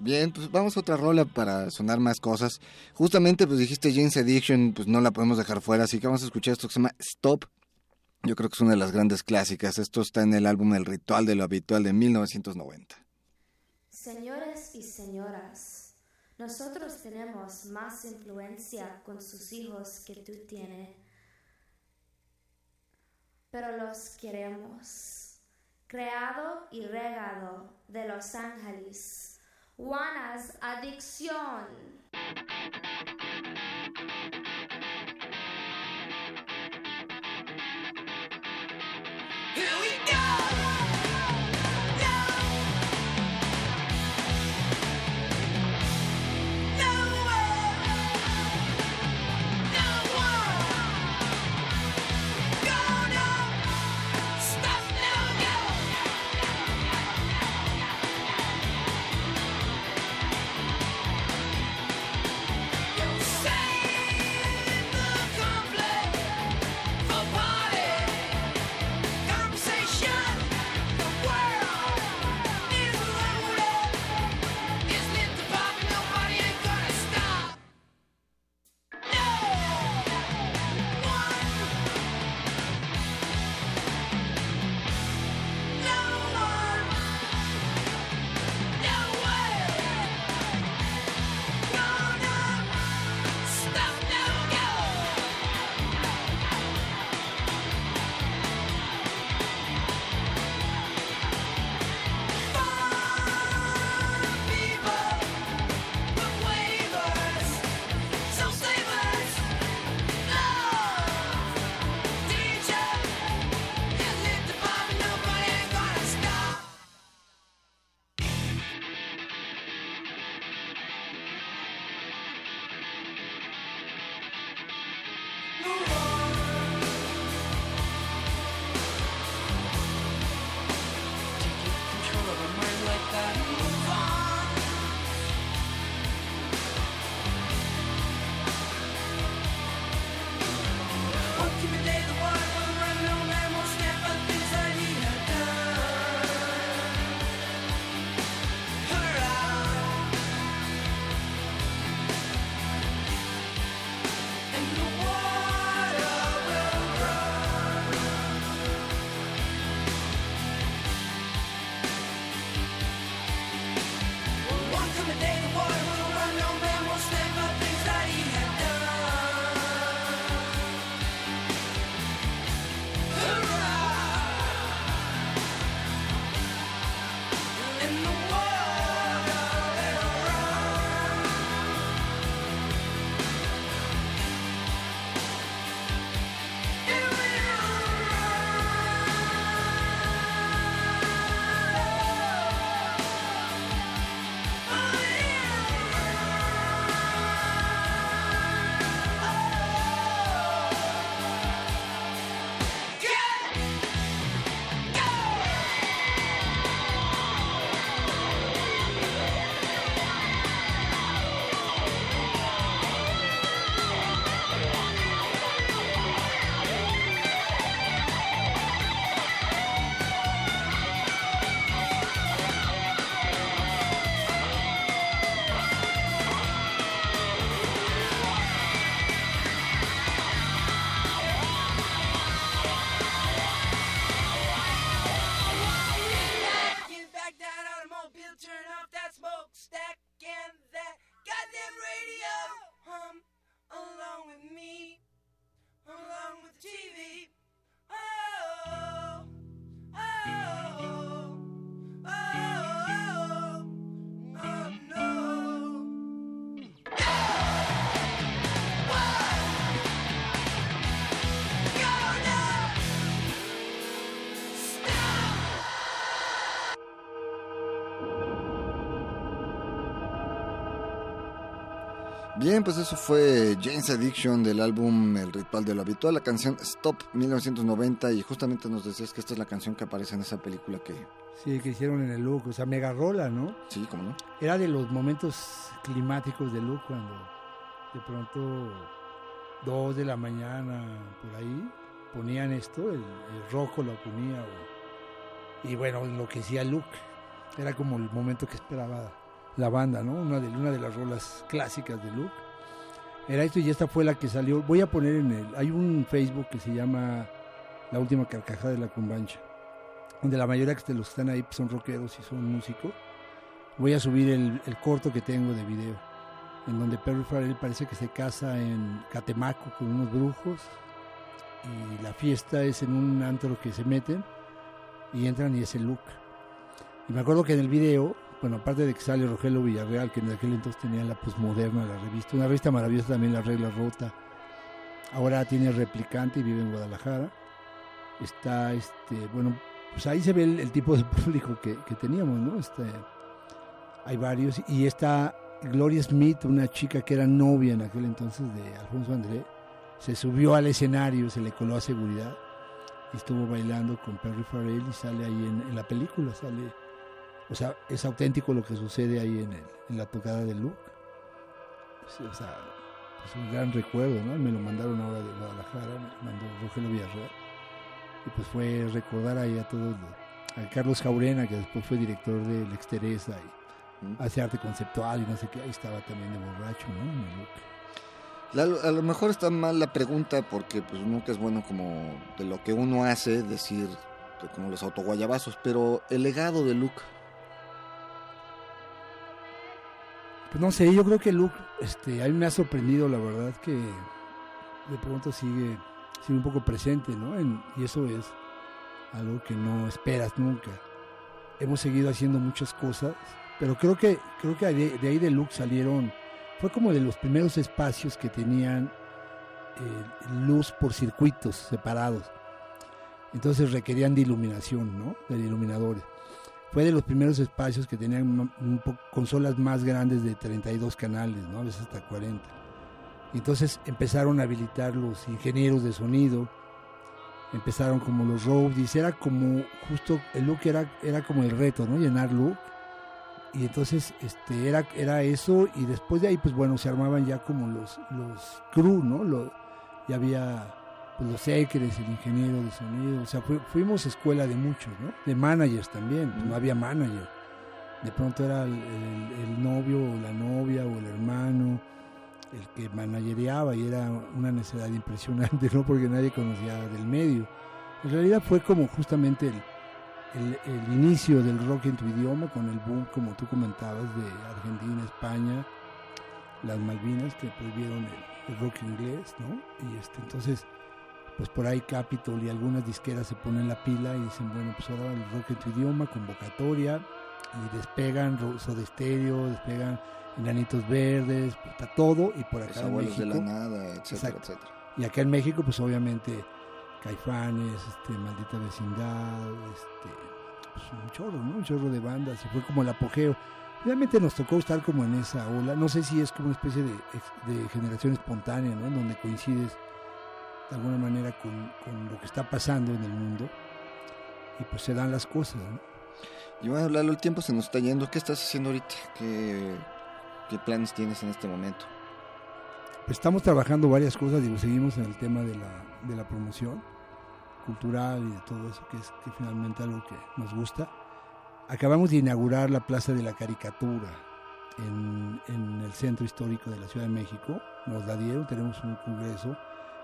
Bien, pues vamos a otra rola para sonar más cosas. Justamente, pues dijiste James Addiction, pues no la podemos dejar fuera, así que vamos a escuchar esto que se llama Stop. Yo creo que es una de las grandes clásicas. Esto está en el álbum El Ritual de lo Habitual de 1990. Señores y señoras, nosotros tenemos más influencia con sus hijos que tú tienes, pero los queremos. Creado y regado de Los Ángeles, Juana's Adicción. Bien, pues eso fue Jane's Addiction del álbum El Ritual de lo Habitual, la canción Stop 1990 y justamente nos decías que esta es la canción que aparece en esa película que... Sí, que hicieron en el look, o sea, mega rola, ¿no? Sí, ¿cómo no? Era de los momentos climáticos de look cuando de pronto dos de la mañana por ahí ponían esto, el, el rojo lo ponía o- y bueno, enloquecía Luke. Era como el momento que esperaba la banda, ¿no? Una de, una de las rolas clásicas de Luke. Era esto y esta fue la que salió. Voy a poner en el... Hay un Facebook que se llama La Última Carcajada de la Cumbancha, donde la mayoría de los que están ahí pues, son rockeros y son músicos. Voy a subir el, el corto que tengo de video, en donde Perry Farrell parece que se casa en Catemaco con unos brujos y la fiesta es en un antro que se meten y entran y es el look. Y me acuerdo que en el video, bueno, aparte de que sale Rogelio Villarreal, que en aquel entonces tenía la posmoderna, la revista, una revista maravillosa también, La Regla Rota. Ahora tiene replicante y vive en Guadalajara. Está, este, bueno, pues ahí se ve el, tipo de público que, que teníamos, ¿no? Este, hay varios. Y está Gloria Smith, una chica que era novia en aquel entonces de Alfonso André, se subió al escenario, se le coló a seguridad y estuvo bailando con Perry Farrell y sale ahí en, en la película, sale, o sea, es auténtico lo que sucede ahí en, el- en la tocada de Luke. Sí, o sea, es un gran recuerdo, ¿no? Me lo mandaron ahora de Guadalajara, me mandó Rogelio Villarreal. Y pues fue recordar ahí a todos, a Carlos Jaurena, que después fue director de Lexteresa y Mm. hace arte conceptual y no sé qué, ahí estaba también de borracho, ¿no? En el Luke. La- a lo mejor está mal la pregunta porque pues nunca es bueno como de lo que uno hace decir de como los autoguayabazos, pero el legado de Luke, Pues no sé, yo creo que Luke, este, a mí me ha sorprendido, la verdad, que de pronto sigue, sigue un poco presente, ¿no? Y eso es algo que no esperas nunca. Hemos seguido haciendo muchas cosas, pero creo que, creo que de, de ahí de Luke salieron, fue como de los primeros espacios que tenían eh, luz por circuitos separados. Entonces requerían de iluminación, ¿no? De iluminadores fue de los primeros espacios que tenían consolas más grandes de 32 canales, ¿no? a veces hasta 40. Entonces empezaron a habilitar los ingenieros de sonido, empezaron como los roadies, era como justo el look era, era como el reto, ¿no? Llenar look. Y entonces este era, era eso y después de ahí pues bueno se armaban ya como los, los crew, ¿no? Ya había pues, los secres, el ingeniero de sonido, o sea, fu- fuimos escuela de muchos, ¿no? De managers también, pues, no había manager. De pronto era el, el- el novio o la novia o el hermano el que managereaba y era una necesidad impresionante, ¿no? Porque nadie conocía del medio. En realidad fue como justamente el, el- el inicio del rock en tu idioma con el boom, como tú comentabas, de Argentina, España, las Malvinas que prohibieron el, el rock inglés, ¿no? Y este, entonces, pues por ahí Capitol y algunas disqueras se ponen la pila y dicen, bueno, pues ahora el rock en tu idioma, convocatoria, y despegan Soda Stereo, despegan Enanitos Verdes, puta, todo, y por acá en abuelos de la México, nada, etcétera, Exacto. etcétera. y acá en México, pues obviamente Caifanes, este, Maldita Vecindad, este, pues un chorro, ¿no? Un chorro de bandas, y fue como el apogeo. Realmente nos tocó estar como en esa ola, no sé si es como una especie de, de generación espontánea, ¿no? En donde coincides de alguna manera con, con lo que está pasando en el mundo, y pues se dan las cosas, ¿no? Y bueno, Lalo, el tiempo se nos está yendo. ¿Qué estás haciendo ahorita? ¿Qué, qué planes tienes en este momento? Pues estamos trabajando varias cosas, digo, seguimos en el tema de la, de la promoción cultural y de todo eso, que es que finalmente algo que nos gusta. Acabamos de inaugurar la Plaza de la Caricatura en, en el centro histórico de la Ciudad de México. Nos la dieron, tenemos un congreso.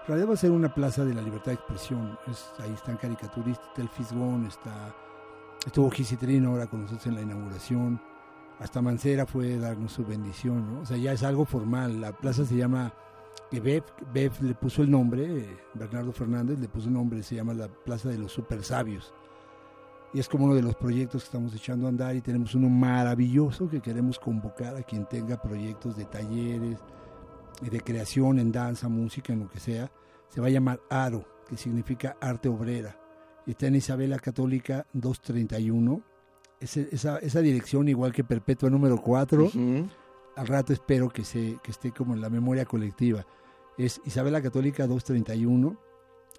En realidad va a ser una plaza de la libertad de expresión. Es, ahí están caricaturistas, está el Fisgón, está, estuvo Gisitrino ahora con nosotros en la inauguración hasta Mancera fue darnos su bendición, ¿no? O sea, ya es algo formal. La plaza se llama, que Bev, Bev le puso el nombre, eh, Bernardo Fernández le puso el nombre, se llama la Plaza de los Super Sabios. Y es como uno de los proyectos que estamos echando a andar y tenemos uno maravilloso que queremos convocar a quien tenga proyectos de talleres, de creación en danza, música, en lo que sea. Se va a llamar ARO, que significa Arte Obrera. Está en Isabela Católica 231 ese- esa, esa dirección, igual que Perpetua número 4, Ujú. al rato espero que, se, que esté como en la memoria colectiva. Es Isabela Católica 231.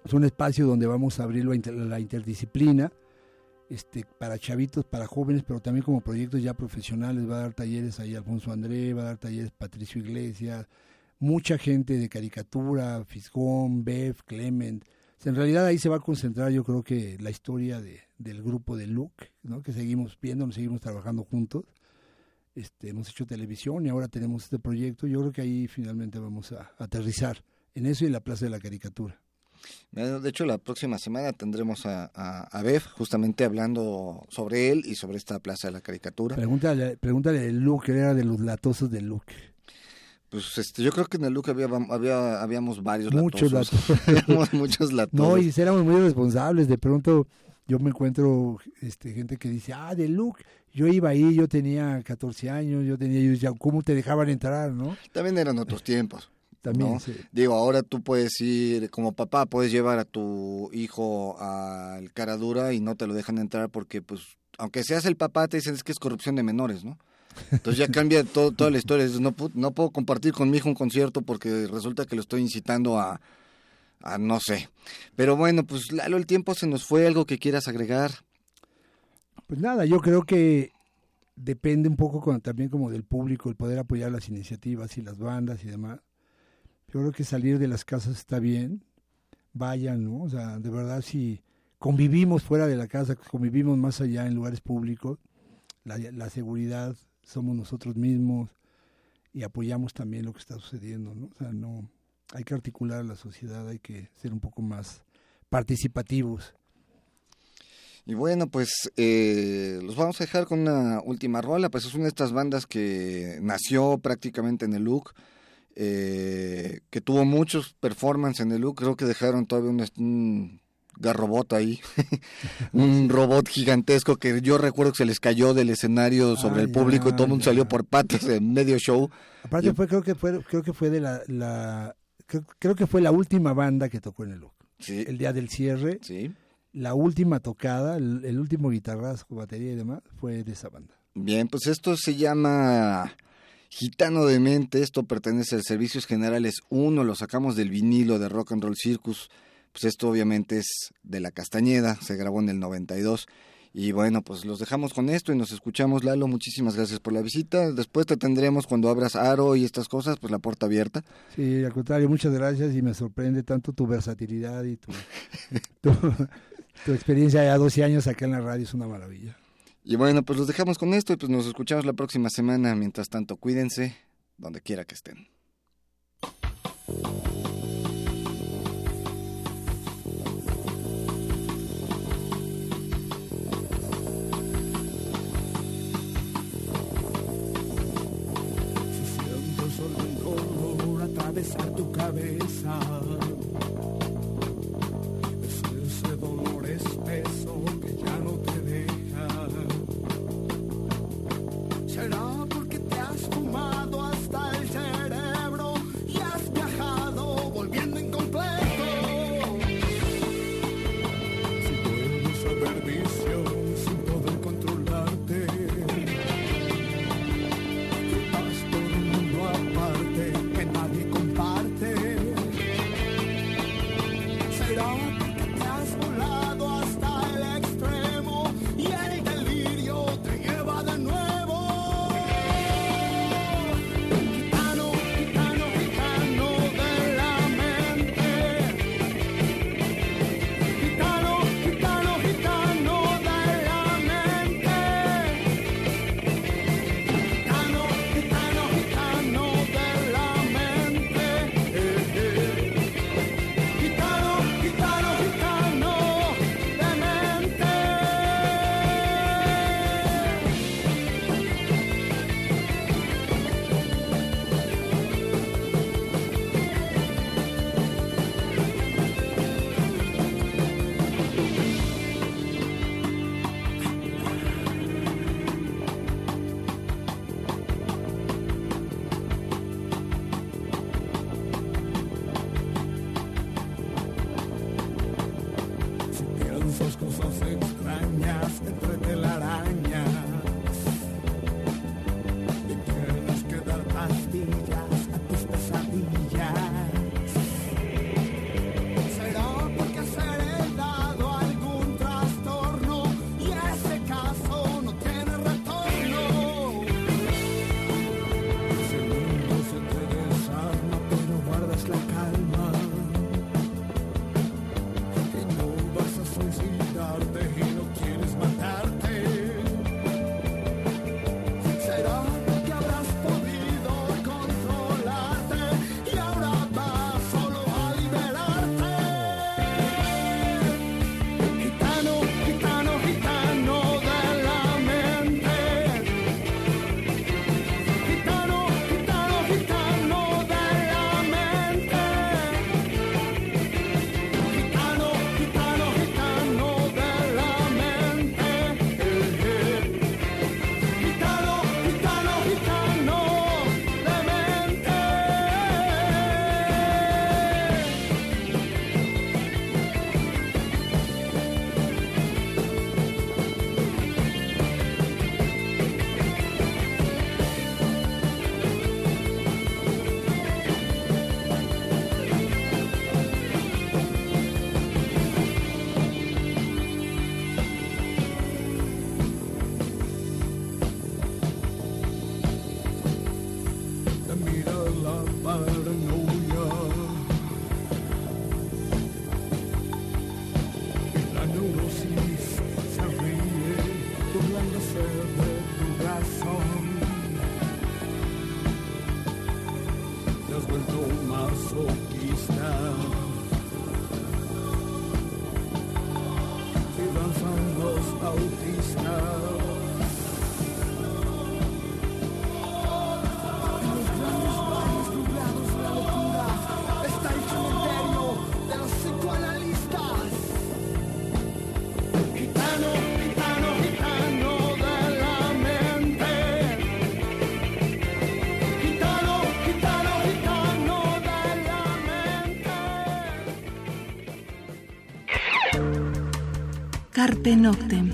Es un espacio donde vamos a abrir la inter- la interdisciplina este, para chavitos, para jóvenes, pero también como proyectos ya profesionales. Va a dar talleres ahí Alfonso André, va a dar talleres Patricio Iglesias, mucha gente de caricatura, Fisgón, Bev, Clement. En realidad ahí se va a concentrar yo creo que la historia de, del grupo de Luke, ¿no? que seguimos viendo, nos seguimos trabajando juntos. Este, hemos hecho televisión y ahora tenemos este proyecto. Yo creo que ahí finalmente vamos a aterrizar en eso y en la Plaza de la Caricatura. De hecho, la próxima semana tendremos a, a, a Bev justamente hablando sobre él y sobre esta Plaza de la Caricatura. Pregúntale, pregúntale de Luke, él era de los latosos de Luke. Pues este, yo creo que en el look había, había, habíamos varios Muchos latosos. muchos latosos. No, y éramos muy responsables. De pronto yo me encuentro este, gente que dice, ah, de Luke. Yo iba ahí, yo tenía 14 años, yo tenía, yo decía, ¿cómo te dejaban entrar, no? También eran otros tiempos. También, ¿no? sí. Digo, ahora tú puedes ir, como papá, puedes llevar a tu hijo al Caradura y no te lo dejan entrar porque, pues, aunque seas el papá, te dicen es que es corrupción de menores, ¿no? Entonces ya cambia todo, toda la historia. No, no puedo compartir con mi hijo un concierto porque resulta que lo estoy incitando a, a no sé. Pero bueno, pues Lalo, el tiempo se nos fue. ¿Algo que quieras agregar? Pues nada, yo creo que depende un poco también como del público el poder apoyar las iniciativas y las bandas y demás. Yo creo que salir de las casas está bien, vayan, ¿no? O sea, de verdad si convivimos fuera de la casa, convivimos más allá en lugares públicos, la, la seguridad somos nosotros mismos y apoyamos también lo que está sucediendo, ¿no? O sea, no hay que articular la sociedad, hay que ser un poco más participativos. Y bueno, pues eh, los vamos a dejar con una última rola. Pues es una de estas bandas que nació prácticamente en el look, eh, que tuvo muchos performances en el look. Creo que dejaron todavía un garrobot ahí, un robot gigantesco que yo recuerdo que se les cayó del escenario sobre Ah, el público y todo el mundo salió por patas en medio show. Aparte Yo- fue creo que fue creo que fue de la, la creo, creo que fue la última banda que tocó en el look. Sí, El día del cierre, sí. la última tocada, el, el último guitarrazo, batería y demás fue de esa banda. Bien, pues esto se llama Gitano de Mente, esto pertenece al Servicios Generales 1, lo sacamos del vinilo de Rock and Roll Circus, pues esto obviamente es de La Castañeda, se grabó en el 92. Y bueno, pues los dejamos con esto y nos escuchamos, Lalo. Muchísimas gracias por la visita. Después te tendremos cuando abras Aro y estas cosas, pues la puerta abierta. Sí, al contrario, muchas gracias y me sorprende tanto tu versatilidad y tu, tu, tu experiencia de 12 años acá en la radio es una maravilla. Y bueno, pues los dejamos con esto y pues nos escuchamos la próxima semana. Mientras tanto, cuídense donde quiera que estén. Atravesar tu cabeza Carpe Noctem.